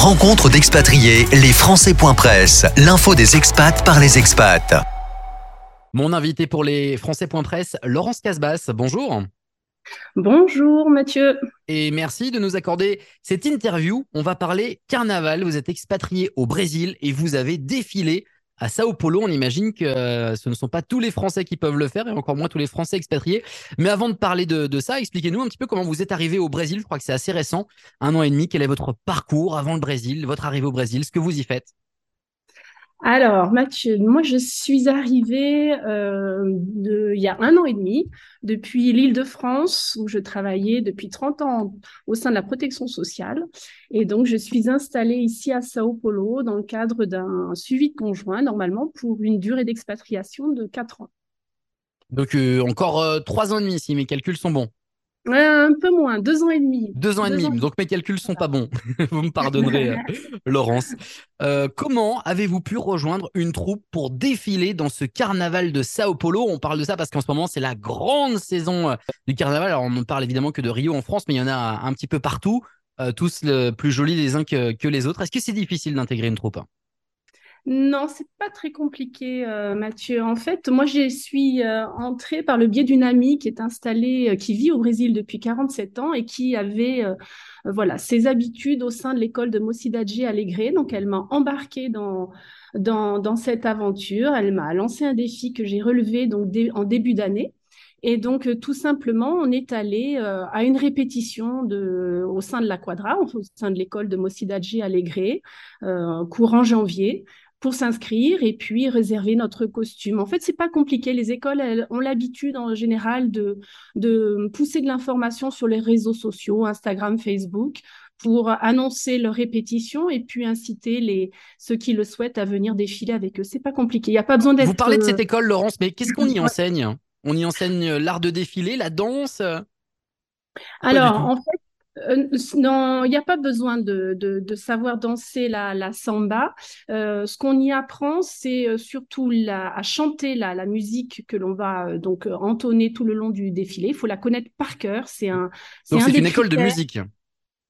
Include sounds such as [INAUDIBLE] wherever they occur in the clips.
Rencontre d'expatriés, les Français.press, l'info des expats par les expats. Mon invité pour les Français.press, Laurence Casbas. Bonjour. Bonjour Mathieu. Et merci de nous accorder cette interview. On va parler carnaval. Vous êtes expatrié au Brésil et vous avez défilé à Sao Paulo. On imagine que euh, ce ne sont pas tous les Français qui peuvent le faire et encore moins tous les Français expatriés. Mais avant de parler de, ça, expliquez-nous un petit peu comment vous êtes arrivé au Brésil. Je crois que c'est assez récent, un an et demi. Quel est votre parcours avant le Brésil, votre arrivée au Brésil, ce que vous y faites? Alors, Mathieu, moi, je suis arrivée euh, il y a un an et demi depuis l'île de France, où je travaillais depuis 30 ans au sein de la protection sociale. Et donc, je suis installée ici à Sao Paulo dans le cadre d'un suivi de conjoint, normalement, pour une durée d'expatriation de 4 ans. Donc, euh, encore euh, ans et demi, si mes calculs sont bons. Un peu moins, deux ans et demi. Deux ans et demi, donc mes calculs sont pas bons. [LAUGHS] vous me pardonnerez, euh, [LAUGHS] Laurence. Euh, comment avez-vous pu rejoindre une troupe pour défiler dans ce carnaval de Sao Paulo? On parle de ça parce qu'en ce moment, c'est la grande saison euh, du carnaval. Alors, on ne parle évidemment que de Rio en France, mais il y en a un petit peu partout, tous plus jolis les uns que les autres. Est-ce que c'est difficile d'intégrer une troupe? Non, c'est pas très compliqué, euh, Mathieu. En fait, moi, je suis euh, entrée par le biais d'une amie qui est installée, euh, qui vit au Brésil depuis 47 ans et qui avait, voilà, ses habitudes au sein de l'école de Mocidade Alegre. Donc, elle m'a embarquée dans, dans, cette aventure. Elle m'a lancé un défi que j'ai relevé donc en début d'année. Et donc, tout simplement, on est allé à une répétition de, au sein de la Quadra, au sein de l'école de Mocidade Alegre, courant janvier pour s'inscrire et puis réserver notre costume. En fait, c'est pas compliqué. Les écoles elles, ont l'habitude en général de, de pousser de l'information sur les réseaux sociaux, Instagram, Facebook, pour annoncer leur répétition et puis inciter les ceux qui le souhaitent à venir défiler avec eux. C'est pas compliqué. Il y a pas besoin d'être. Vous parlez de cette école, Laurence, mais qu'est-ce qu'on y enseigne? On y enseigne l'art de défiler, la danse? Alors, en fait, euh, non, il n'y a pas besoin de, de, savoir danser la, la samba. Euh, ce qu'on y apprend, c'est euh, surtout la, à chanter la, la musique que l'on va donc entonner tout le long du défilé. Il faut la connaître par cœur. C'est un. Donc c'est une école de musique.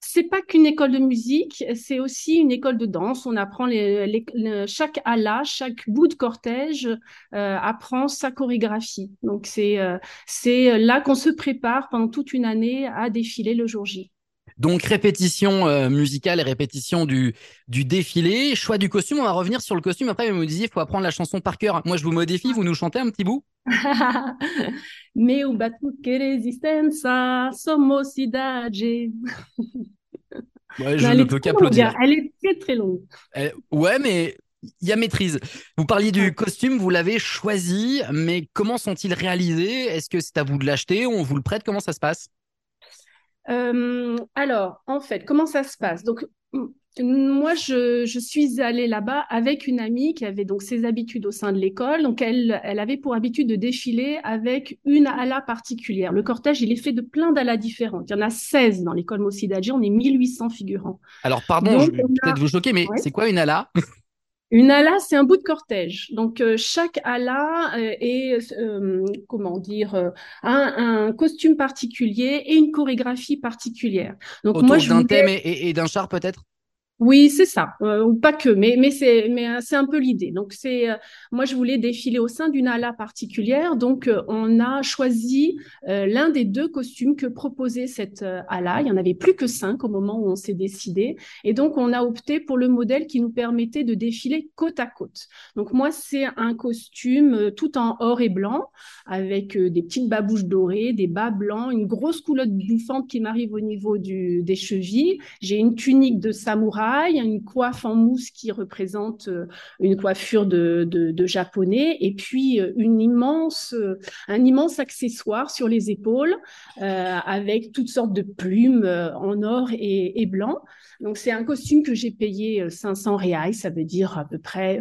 C'est pas qu'une école de musique, c'est aussi une école de danse. On apprend les, chaque ala, chaque bout de cortège apprend sa chorégraphie. Donc c'est c'est là qu'on se prépare pendant toute une année à défiler le jour J. Donc répétition euh, musicale et répétition du, du défilé. Choix du costume, on va revenir sur le costume. Après, vous me disiez, il faut apprendre la chanson par cœur. Moi, je vous modifie, vous nous chantez un petit bout [LAUGHS] Meu batuque resistenza, somos. [LAUGHS] Ouais, je ne peux qu'applaudir. Elle est très très longue. ouais, mais il y a maîtrise. Vous parliez du costume, vous l'avez choisi, mais comment sont-ils réalisés? Est-ce que c'est à vous de l'acheter? On vous le prête? Comment ça se passe? Euh, alors, en fait, comment ça se passe? Donc, moi, je, suis allée là-bas avec une amie qui avait donc ses habitudes au sein de l'école. Donc, elle, elle avait pour habitude de défiler avec une ala particulière. Le cortège, il est fait de plein d'alas différentes. Il y en a 16 dans l'école Mocidadji. On est 1800 figurants. Alors, pardon, je vais peut-être vous choquer, mais c'est quoi une ala? Une ala, c'est un bout de cortège. Donc euh, chaque ala euh, est, euh, comment dire, un, un, costume particulier et une chorégraphie particulière. Donc Autour moi, d'un thème et d'un char peut-être? Oui, c'est ça, euh, ou pas que, mais mais c'est mais euh, c'est un peu l'idée. Donc c'est euh, moi je voulais défiler au sein d'une ala particulière, donc on a choisi l'un des deux costumes que proposait cette ala. Il y en avait plus que cinq au moment où on s'est décidé, et donc on a opté pour le modèle qui nous permettait de défiler côte à côte. Donc moi c'est un costume tout en or et blanc avec des petites babouches dorées, des bas blancs, une grosse culotte bouffante qui m'arrive au niveau du des chevilles. J'ai une tunique de samouraï a une coiffe en mousse qui représente euh, une coiffure de, japonais, et puis euh, euh, un immense accessoire sur les épaules avec toutes sortes de plumes en or et, blanc. Donc c'est un costume que j'ai payé 500 reais, ça veut dire à peu près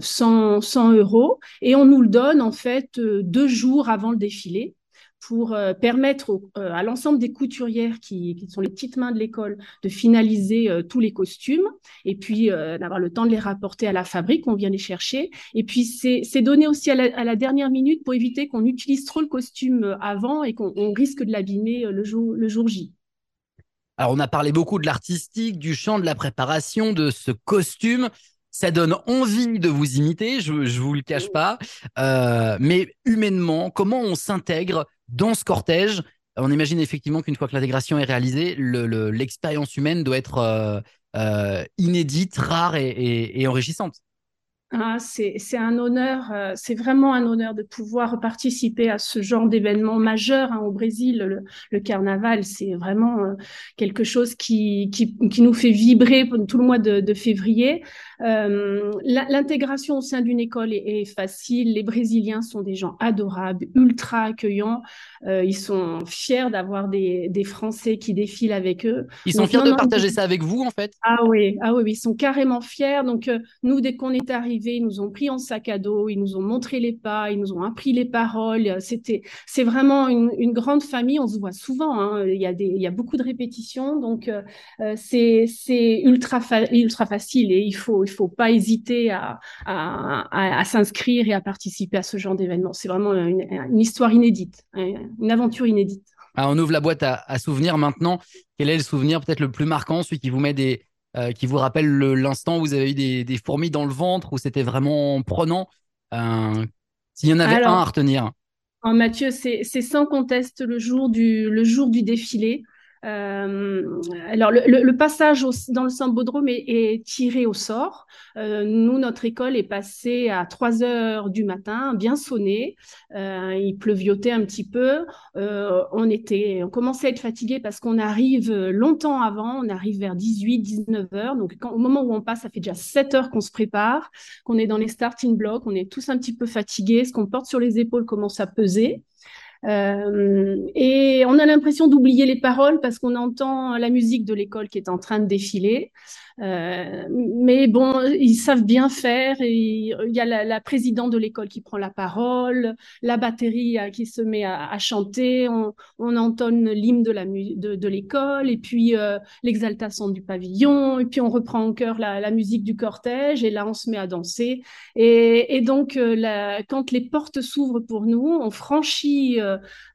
100, 100 euros, et on nous le donne en fait deux jours avant le défilé pour euh, permettre euh, à l'ensemble des couturières qui, sont les petites mains de l'école de finaliser euh, tous les costumes et puis d'avoir le temps de les rapporter à la fabrique, on vient les chercher. Et puis c'est donné aussi à la, dernière minute pour éviter qu'on utilise trop le costume avant et qu'on risque de l'abîmer le jour, le jour J. Alors, on a parlé beaucoup de l'artistique, du chant, de la préparation, de ce costume. Ça donne envie de vous imiter, je, je vous le cache pas. Euh, mais humainement, comment on s'intègre dans ce cortège? On imagine effectivement qu'une fois que l'intégration est réalisée, l'expérience le, humaine doit être euh, euh, inédite, rare et enrichissante. Ah, c'est un honneur, euh, c'est vraiment un honneur de pouvoir participer à ce genre d'événement majeur hein, au Brésil. Le, le carnaval, c'est vraiment euh, quelque chose qui, qui, qui, nous fait vibrer tout le mois de, de février. Euh, L'intégration au sein d'une école est, est, facile. Les Brésiliens sont des gens adorables, ultra accueillants. Ils sont fiers d'avoir des, des, Français qui défilent avec eux. Ils sont fiers de partager ça avec vous, en fait? Ah oui, ah oui, ils sont carrément fiers. Donc, nous, dès qu'on est arrivé, ils nous ont pris en sac à dos, ils nous ont montré les pas, ils nous ont appris les paroles. C'était, c'est vraiment une, grande famille. On se voit souvent. Hein. Il y a des, il y a beaucoup de répétitions, donc euh, euh c'est, c'est ultra, ultra facile et il faut, il faut pas hésiter à, à, s'inscrire et à participer à ce genre d'événement. C'est vraiment une, histoire inédite, hein, une aventure inédite. Alors on ouvre la boîte à, à souvenirs maintenant. Quel est le souvenir peut-être le plus marquant, celui qui vous met des euh, qui vous rappelle l'instant où vous avez eu des, des, fourmis dans le ventre, où c'était vraiment prenant. Euh, S'il y en avait Alors, un à retenir. Mathieu, c'est sans conteste le jour du, le jour du défilé. Euh, alors, le, passage dans le Sambodrome est, est, tiré au sort. Euh, nous, notre école est passée à 3 heures du matin, bien sonné. Euh, il pleuviotait un petit peu. On était, on commençait à être fatigué parce qu'on arrive longtemps avant. On arrive vers 18, 19 heures. Donc, au moment où on passe, ça fait déjà 7 heures qu'on se prépare, qu'on est dans les starting blocks. On est tous un petit peu fatigués. Ce qu'on porte sur les épaules commence à peser. Euh, et on a l'impression d'oublier les paroles parce qu'on entend la musique de l'école qui est en train de défiler. Euh, mais bon, ils savent bien faire. Il y a la, présidente de l'école qui prend la parole, la batterie euh, qui se met à, chanter, on, on entonne l'hymne de, l'école, et puis euh, l'exaltation du pavillon, et puis on reprend en chœur la, musique du cortège, et là on se met à danser. Et, donc, quand les portes s'ouvrent pour nous, on franchit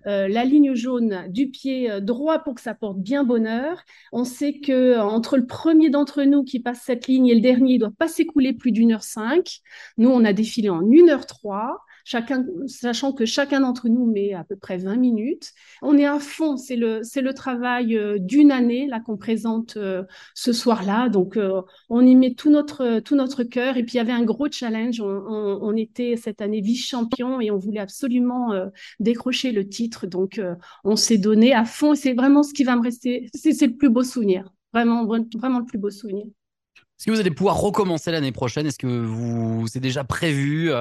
la ligne jaune du pied droit pour que ça porte bien bonheur. On sait que entre le premier d'entre nous nous qui passe cette ligne et le dernier, il doit pas s'écouler plus d'une heure cinq. Nous, on a défilé en une heure trois. Chacun, sachant que chacun d'entre nous met à peu près 20 minutes. On est à fond, c'est le, le travail euh, d'une année qu'on présente euh, ce soir-là. Donc euh, on y met tout notre, tout notre cœur. Et puis il y avait un gros challenge. On, était cette année vice-champion et on voulait absolument décrocher le titre. Donc on s'est donné à fond. C'est vraiment ce qui va me rester. C'est, le plus beau souvenir. Vraiment, vraiment le plus beau souvenir. Est-ce que vous allez pouvoir recommencer l'année prochaine? Est-ce que vous c'est déjà prévu.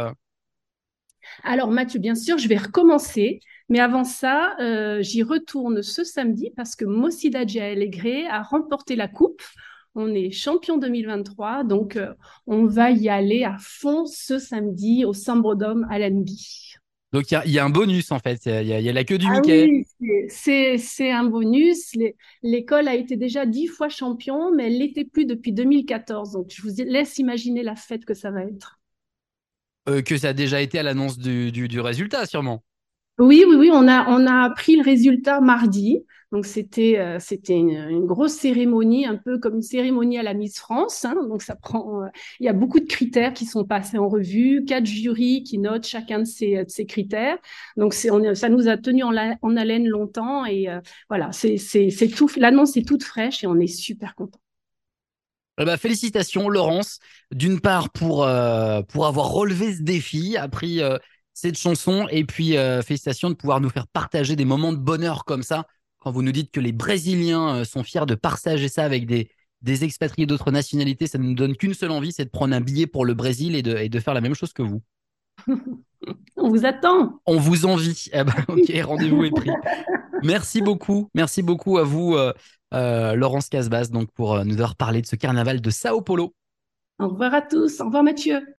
Alors Mathieu, bien sûr, je vais recommencer, mais avant ça, euh, j'y retourne ce samedi parce que Mossida Alegre a remporté la coupe. On est champion 2023, donc euh, on va y aller à fond ce samedi au Sambrodome à l'Anby. Donc il y, y a, un bonus en fait, il y, y, a la queue du ah Mickey. Oui, c'est un bonus. L'école a été déjà dix fois champion, mais elle l'était plus depuis 2014. Donc je vous laisse imaginer la fête que ça va être. Euh, que ça a déjà été à l'annonce du, du, résultat, sûrement. Oui, oui, oui, on a, on a appris le résultat mardi. Donc c'était euh, c'était une, grosse cérémonie, un peu comme une cérémonie à la Miss France. Hein. Donc ça prend, euh, il y a beaucoup de critères qui sont passés en revue, quatre jurys qui notent chacun de ces, de ces critères. Donc c'est on, ça nous a tenu en, en haleine longtemps et voilà, c'est c'est c'est tout, l'annonce est toute fraîche et on est super content. Eh ben, félicitations Laurence, d'une part pour euh, pour avoir relevé ce défi, appris euh, cette chanson et puis euh, félicitations de pouvoir nous faire partager des moments de bonheur comme ça quand vous nous dites que les Brésiliens sont fiers de partager ça avec des des expatriés d'autres nationalités, ça ne nous donne qu'une seule envie, c'est de prendre un billet pour le Brésil et de et de faire la même chose que vous. [LAUGHS] On vous attend. On vous envie. Eh ben, ok, rendez-vous est pris. [LAUGHS] Merci beaucoup, merci beaucoup à vous. Euh, euh, Laurence Casbas, donc pour euh, nous avoir parlé de ce carnaval de Sao Paulo. Au revoir à tous. Au revoir Mathieu.